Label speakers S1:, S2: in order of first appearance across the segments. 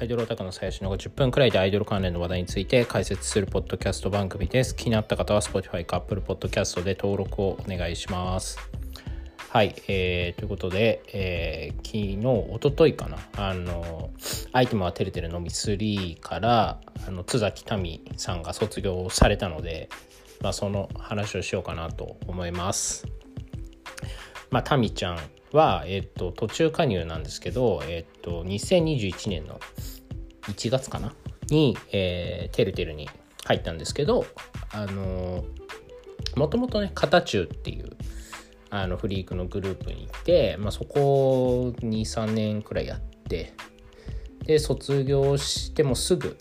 S1: アイドルオタクの最初の10分くらいでアイドル関連の話題について解説するポッドキャスト番組です。気になった方は Spotify か Apple Podcast で登録をお願いします。はい、えー、ということで、えー、昨日、おとといかな、あの、アイテムはてるてるのみ3から、あの、津崎民さんが卒業されたので、まあ、その話をしようかなと思います。まあ、民ちゃんは、えっ、と、途中加入なんですけど、えっ、と、2021年の1月かな？に、えー、てるてるに入ったんですけど、あのもともとね、型中っていう、あのフリークのグループに行って、まあ、そこ23年くらいやってで卒業してもすぐ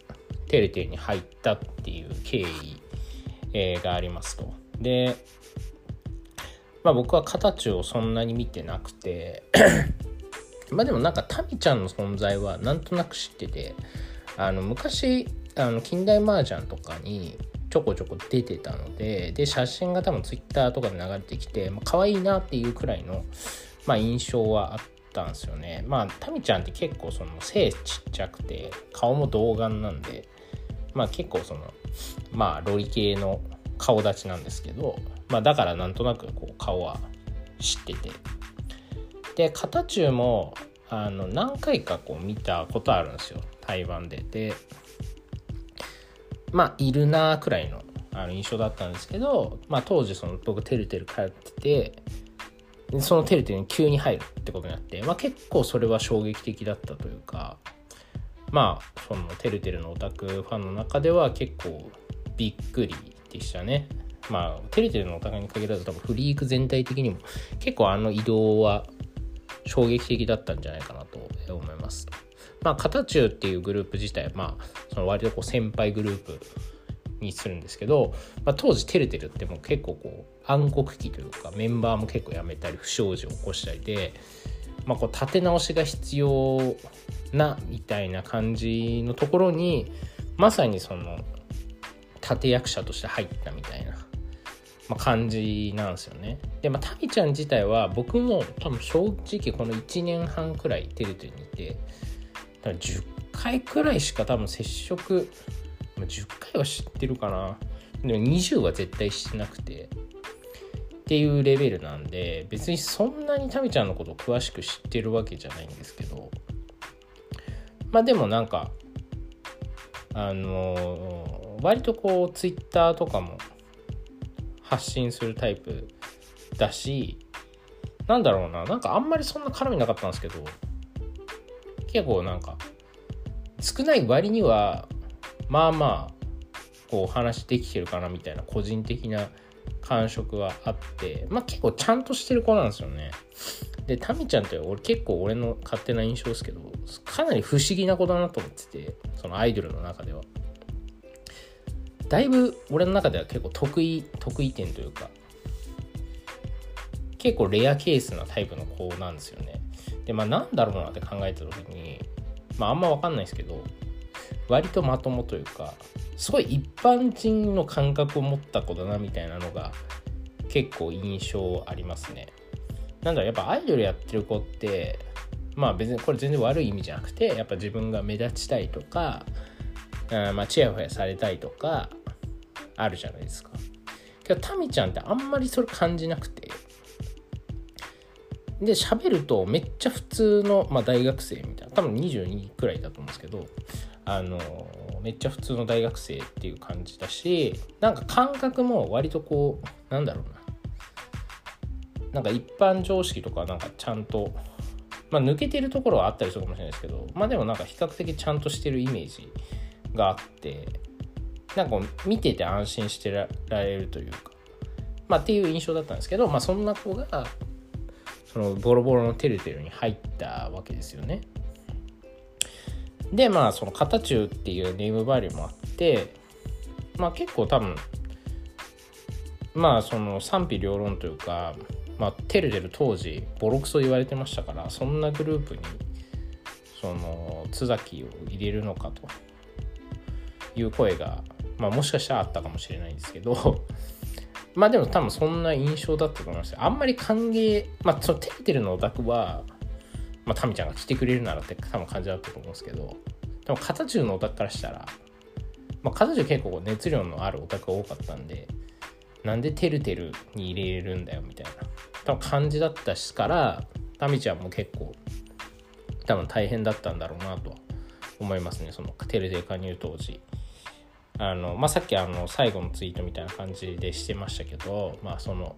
S1: テレテレに入ったっていう経緯、えー、がありますと。で、まあ、僕は形をそんなに見てなくて まあでもなんかタミちゃんの存在はなんとなく知っててあの昔あの近代麻雀とかにちょこちょこ出てたので、で、写真が多分ツイッターとかで流れてきて、まあ、可愛いなっていうくらいの、まあ、印象はあったんですよね。まあ、タミちゃんって結構その背ちっちゃくて、顔も童顔なんで、まあ結構その、まあロリ系の顔立ちなんですけど、まあだからなんとなくこう顔は知ってて。で、型中も、あの、何回かこう見たことあるんですよ。台湾で。で、まあいるなくらいのあの印象だったんですけど、まあ、当時その僕てるてる通っててそのてるてるに急に入るってことになって、まあ、結構それは衝撃的だったというかまあそのてるてるのオタクファンの中では結構びっくりでしたね。まあ、テレテレのお互いに限らず多分フリーク全体的にも結構あの移動は衝撃的だったんじゃないかなと思います。まあ、片中っていうグループ自体、まあ、その割とこう先輩グループにするんですけど、まあ、当時てるてるってもう結構こう暗黒期というかメンバーも結構辞めたり不祥事を起こしたりで、まあ、こう立て直しが必要なみたいな感じのところにまさにその立役者として入ったみたいな、まあ、感じなんですよね。で、まあ、タミちゃん自体は僕も多分正直この1年半くらいテレテにいてだ10回くらいしか多分接触、まあ、10回は知ってるかなでも20は絶対してなくてっていうレベルなんで別にそんなにタミちゃんのことを詳しく知ってるわけじゃないんですけどまあでもなんかあの、割とこうツイッターとかも発信するタイプだしなんだろうななんかあんまりそんな絡みなかったんですけど結構なんか少ない割にはまあまあこう話できてるかなみたいな個人的な感触はあってまあ結構ちゃんとしてる子なんですよね。でタミちゃんって俺結構俺の勝手な印象ですけどかなり不思議な子だなと思っててそのアイドルの中では。だいぶ俺の中では結構得意得意点というか結構レアケースなタイプの子なんですよね。で、まあなんだろうなって考えた時に、まああんまわかんないですけど、割とまともというか、すごい一般人の感覚を持った子だなみたいなのが結構印象ありますね。なんだろう、やっぱアイドルやってる子って、まあ別にこれ全然悪い意味じゃなくて、やっぱ自分が目立ちたいとか、あまあチヤホヤされたいとか、あるじゃないですか。けどタミちゃんってあんまりそれ感じなくて、で喋るとめっちゃ普通の、まあ、大学生みたいな。多分22くらいだと思うんですけど。あのめっちゃ普通の大学生っていう感じだしなんか感覚も割とこうなんだろうな。なんか一般常識とかなんかちゃんとまあ抜けてるところはあったりするかもしれないですけどまあでもなんか比較的ちゃんとしてるイメージがあって。なんか見てて安心してられるというかまあっていう印象だったんですけどまあそんな子がそのボロボロのてるてるに入ったわけですよね。でまあその型中っていうネームバリューもあってまあ結構多分まあその賛否両論というかまあてるてる当時ボロクソ言われてましたからそんなグループにその津崎を入れるのかという声がまあもしかしたらあったかもしれないんですけど まあでも多分そんな印象だったと思いますあんまり歓迎、まあそのテレテルのオタクは、まあタミちゃんが来てくれるならって多分感じだったと思うんですけど、でも片中のオタクからしたら、まあ、片中結構熱量のあるオタクが多かったんでなんでてるてるに入れるんだよみたいな多分感じだったしからタミちゃんも結構多分大変だったんだろうなとは思いますね。そのテレで加入当時。あの、まあ、さっきあの最後のツイートみたいな感じでしてましたけどまあその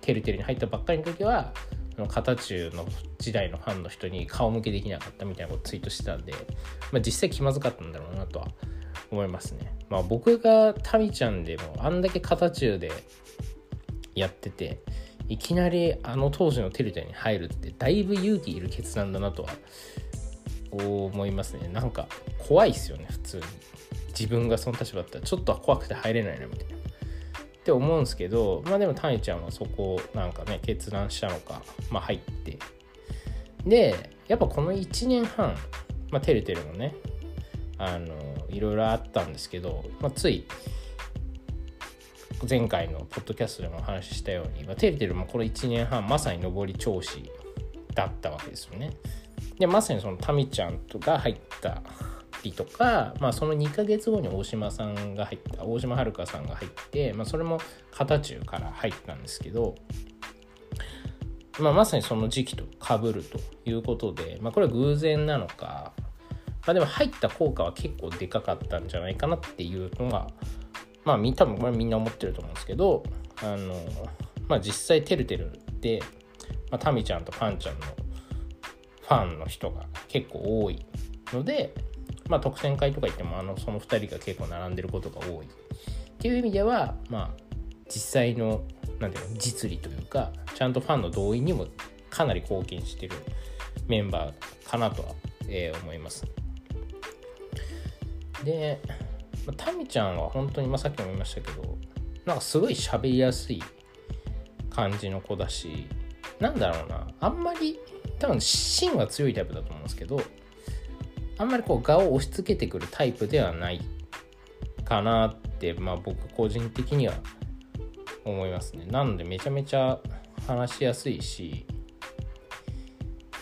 S1: テルテルに入ったばっかりの時は片中の時代のファンの人に顔向けできなかったみたいなことツイートしてたんで、まあ、実際気まずかったんだろうなとは思いますね。まあ、僕がタミちゃんでもあんだけ片中でやってていきなりあの当時のテルテに入るってだいぶ勇気いる決断だなとは思いますねなんか怖いっすよね普通に自分がその立場だったらちょっと怖くて入れないなみたいな。って思うんですけどまあでもタニちゃんはそこをなんかね決断したのかまあ入って。でやっぱこの1年半まあてるてるもね。あのいろいろあったんですけど、まあ、つい前回のポッドキャストでもお話ししたように、まあ、てるてるもこの1年半まさに上り調子だったわけですよね。でまさにそのタミちゃんとが入ったりとか、まあ、その2ヶ月後に大島さんが入った大島遥さんが入って、まあ、それも片中から入ったんですけど、まあ、まさにその時期とかぶるということで、まあ、これは偶然なのか、まあ、でも入った効果は結構でかかったんじゃないかなっていうのがまあ多分これみんな思ってると思うんですけどあの、まあ、実際てるてるで、まあ、タミちゃんとパンちゃんのファンの人が結構多いので、まあ、特選会とか行ってもあのその2人が結構並んでることが多いっていう意味では、まあ、実際のなんていうの実利というかちゃんとファンの動員にもかなり貢献してるメンバーかなとは、えー、思います。で、まあ、タミちゃんは本当に、まあ、さっきも言いましたけどなんかすごい喋りやすい感じの子だしなんだろうなあんまり多分芯は強いタイプだと思うんですけどあんまりこう画を押し付けてくるタイプではないかなって、まあ、僕個人的には思いますね。なのでめちゃめちゃ話しやすいし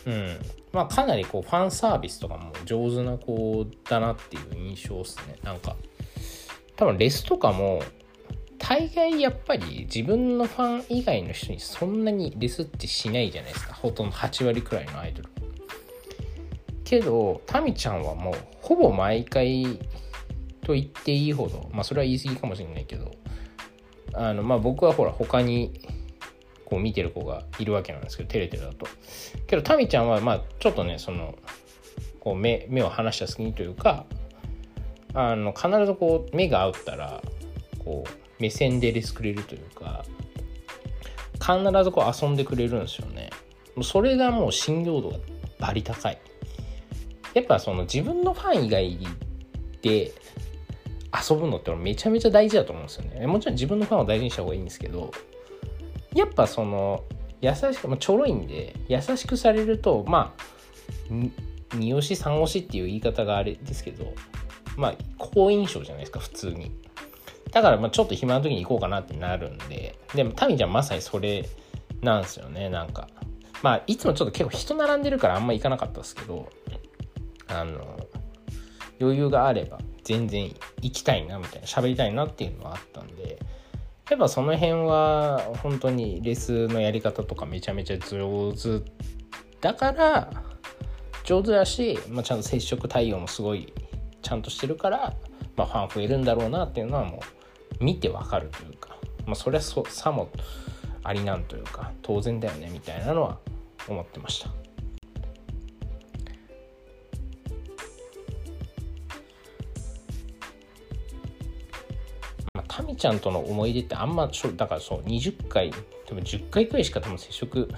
S1: うん。まあかなりこうファンサービスとかも上手な子だなっていう印象っすね。なんか多分レスとかも大概やっぱり自分のファン以外の人にそんなにレスってしないじゃないですか。ほとんど8割くらいのアイドル。けどタミちゃんはもうほぼ毎回と言っていいほどまあそれは言い過ぎかもしれないけどあのまあ僕はほら他にこう見てる子がいるわけなんですけどテレテレだと。けどタミちゃんはまあちょっとねそのこう目目を離した隙にというかあの必ずこう目が合ったらこう目線でレスくれるというか必ずこう遊んでくれるんですよね。それがもう信用度がバリ高い。やっぱその自分のファン以外で遊ぶのってめちゃめちゃ大事だと思うんですよね。もちろん自分のファンを大事にした方がいいんですけど、やっぱその、優しく、まあ、ちょろいんで、優しくされると、まあ、2押し3押しっていう言い方があれですけど、まあ、好印象じゃないですか、普通に。だから、まあ、ちょっと暇な時に行こうかなってなるんで、でも、タミちゃんまさにそれなんですよね、なんか。まあ、いつもちょっと結構人並んでるからあんま行かなかったですけど、あの余裕があれば全然行きたいなみたいな喋りたいなっていうのはあったんでやっぱその辺は本当にレスのやり方とかめちゃめちゃ上手だから上手だし、まあ、ちゃんと接触対応もすごいちゃんとしてるから、まあ、ファン増えるんだろうなっていうのはもう見てわかるというか、まあ、それはそさもありなんというか当然だよねみたいなのは思ってました。ちゃんとの思い出ってあんまだからそう20回でも10回くらいしか多分接触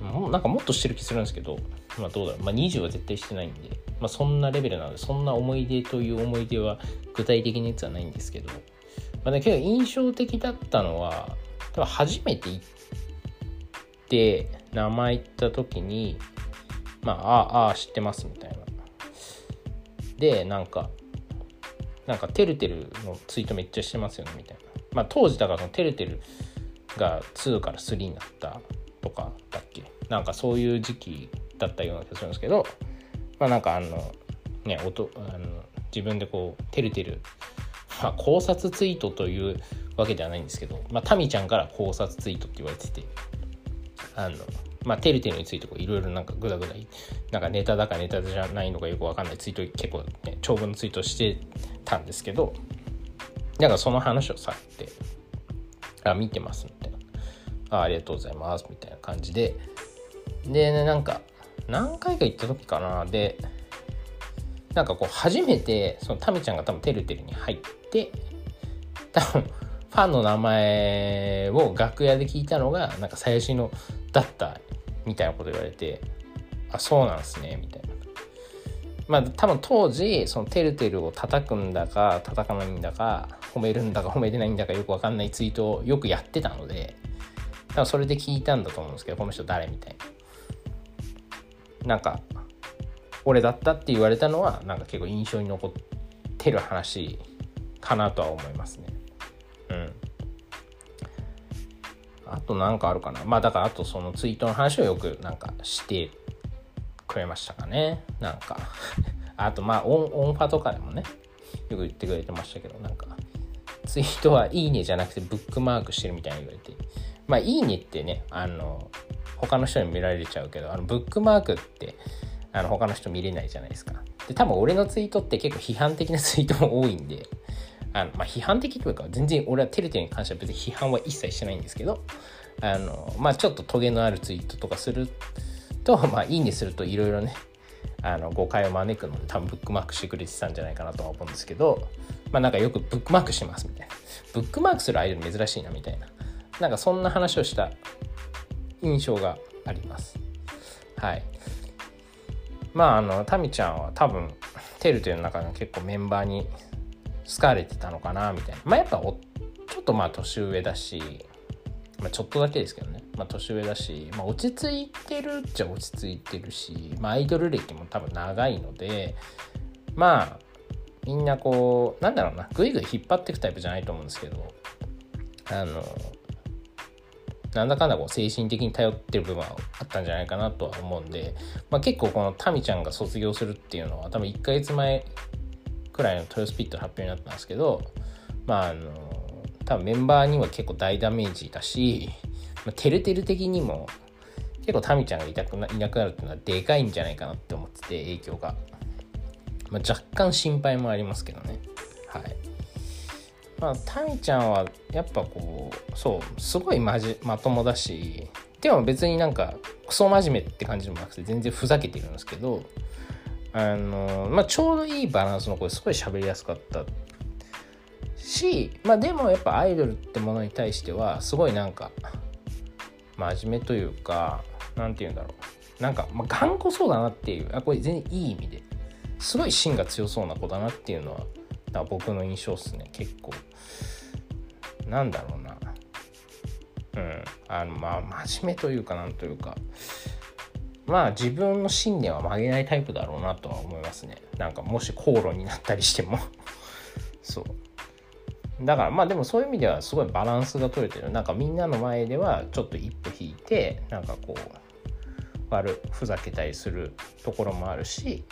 S1: もうなんかもっとしてる気するんですけどまあどうだろう。まあ20は絶対してないんでまあそんなレベルなのでそんな思い出という思い出は具体的なやつはないんですけど。まあね結構印象的だったのは多分初めて行って名前言った時にまあああ知ってますみたいな。でなんかなんかてるてるのツイートめっちゃしてますよねみたいな。まあ当時だからそのてるてるが2から3になったとかだっけ？なんかそういう時期だったような気がするんですけど、まあなんかあの、ね音あの自分でこうてるてる、まあ、考察ツイートというわけではないんですけど、まあ、タミちゃんから考察ツイートって言われててあのまあ、てるてるについていろいろなんかぐだぐだなんかネタだかネタじゃないのかよくわかんないツイート結構ね長文のツイートしてたんですけどなんかその話をされてあ見てますみたいな。あありがとうございますみたいな感じで。で、ね、なんか何回か行った時かな。でなんかこう初めてそのタミちゃんが多分てるてるに入って多分ファンの名前を楽屋で聞いたのがなんか最初のだったみたいなこと言われてあそうなんすねみたいな。まあ多分当時そのてるてるを叩くんだか叩かないんだか褒めるんだか褒めてないんだかよくわかんないツイートをよくやってたので多分それで聞いたんだと思うんですけどこの人誰みたいな。なんか俺だったって言われたのはなんか結構印象に残ってる話かなとは思いますね。あと何かあるかな。まあだからあとそのツイートの話をよくなんかしてくれましたかね。なんか。あとまあ音音ファとかでもね。よく言ってくれてましたけど。なんか。ツイートはいいねじゃなくてブックマークしてるみたいに言われて。まあいいねってねあの他の人に見られちゃうけどあのブックマークってあの他の人見れないじゃないですか。で多分俺のツイートって結構批判的なツイートも多いんで。あの、まあ、批判的というか全然俺はテレテレに関しては別に批判は一切してないんですけどあのまあちょっとトゲのあるツイートとかすると まあいいねするといろいろねあの誤解を招くので多分ブックマークしてくれてたんじゃないかなとは思うんですけどまあなんかよくブックマークしますみたいな。ブックマークするアイドル珍しいなみたいな。なんかそんな話をした印象があります。はい。まああのタミちゃんは多分テルという中の結構メンバーに好かれてたのかなみたいな。まあやっぱおちょっとまあ年上だし、まあ、ちょっとだけですけどね、まあ、年上だし、まあ、落ち着いてるっちゃ落ち着いてるし、まあ、アイドル歴も多分長いのでまあみんなこうなんだろうなぐいぐい引っ張っていくタイプじゃないと思うんですけどあのなんだかんだこう精神的に頼ってる部分はあったんじゃないかなとは思うんで、まあ、結構このタミちゃんが卒業するっていうのは多分1ヶ月前くらいのトヨスピットの発表になったんですけどまああの多分メンバーには結構大ダメージだし、まあ、てるてる的にも結構タミちゃんがいたくないなくなるっていうのはでかいんじゃないかなって思ってて影響が、まあ、若干心配もありますけどね。はい。まあタミちゃんはやっぱこうそうすごいまじまともだしでも別になんかクソ真面目って感じもなくて全然ふざけてるんですけどあのまあ、ちょうどいいバランスの子ですごい喋りやすかったし、まあ、でもやっぱアイドルってものに対してはすごいなんか真面目というか何て言うんだろう。なんか、ま、頑固そうだなっていうあこれ全然いい意味ですごい芯が強そうな子だなっていうのは僕の印象っすね結構。なんだろうな。うん。あのまあ真面目というかなんというかまあ自分の信念は曲げないタイプだろうなとは思いますね。なんかもし口論になったりしても。そう。だからまあでもそういう意味ではすごいバランスが取れてる。なんかみんなの前ではちょっと一歩引いてなんかこう悪ふざけたりするところもあるし。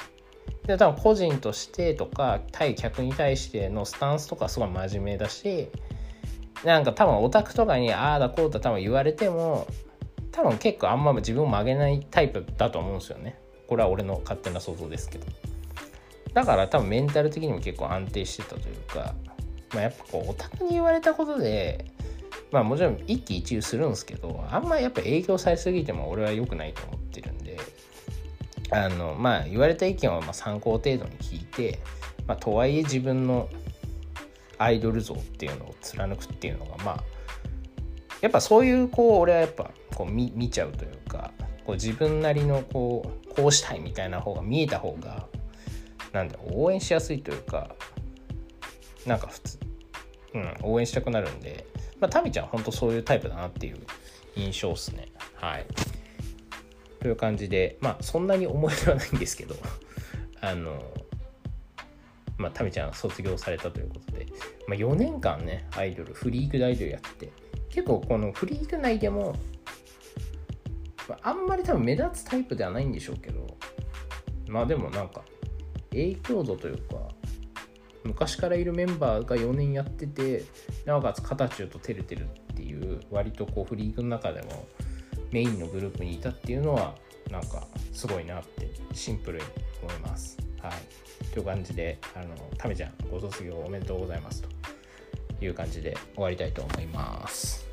S1: で多分個人としてとか対客に対してのスタンスとかすごい真面目だし。なんか多分オタクとかにああだこうだ多分言われても多分結構あんま自分を曲げないタイプだと思うんですよね。これは俺の勝手な想像ですけど。だから多分メンタル的にも結構安定してたというか、まあ、やっぱこうオタクに言われたことでまあもちろん一喜一憂するんですけどあんまやっぱ影響されすぎても俺は良くないと思ってるんであのまあ言われた意見はま参考程度に聞いて、まあ、とはいえ自分のアイドル像っていうのを貫くっていうのがまあやっぱそういうこう俺はやっぱこう見見ちゃうというかこう自分なりのこうこうしたいみたいな方が見えた方がなんだ応援しやすいというかなんか普通、うん、応援したくなるんで、まあ、タミちゃん本当そういうタイプだなっていう印象っすね。はい。という感じでまあそんなに思い出はないんですけどあのまあタミちゃん卒業されたということで、まあ、4年間ねアイドルフリークでアイドルやって結構このフリーク内でもあんまり多分目立つタイプではないんでしょうけどまあでもなんか影響度というか昔からいるメンバーが4年やっててなおかつカチュウとてるてるっていう割とこうフリークの中でもメインのグループにいたっていうのはなんかすごいなってシンプルに思います。はい、という感じであのタメちゃんご卒業おめでとうございますという感じで終わりたいと思います。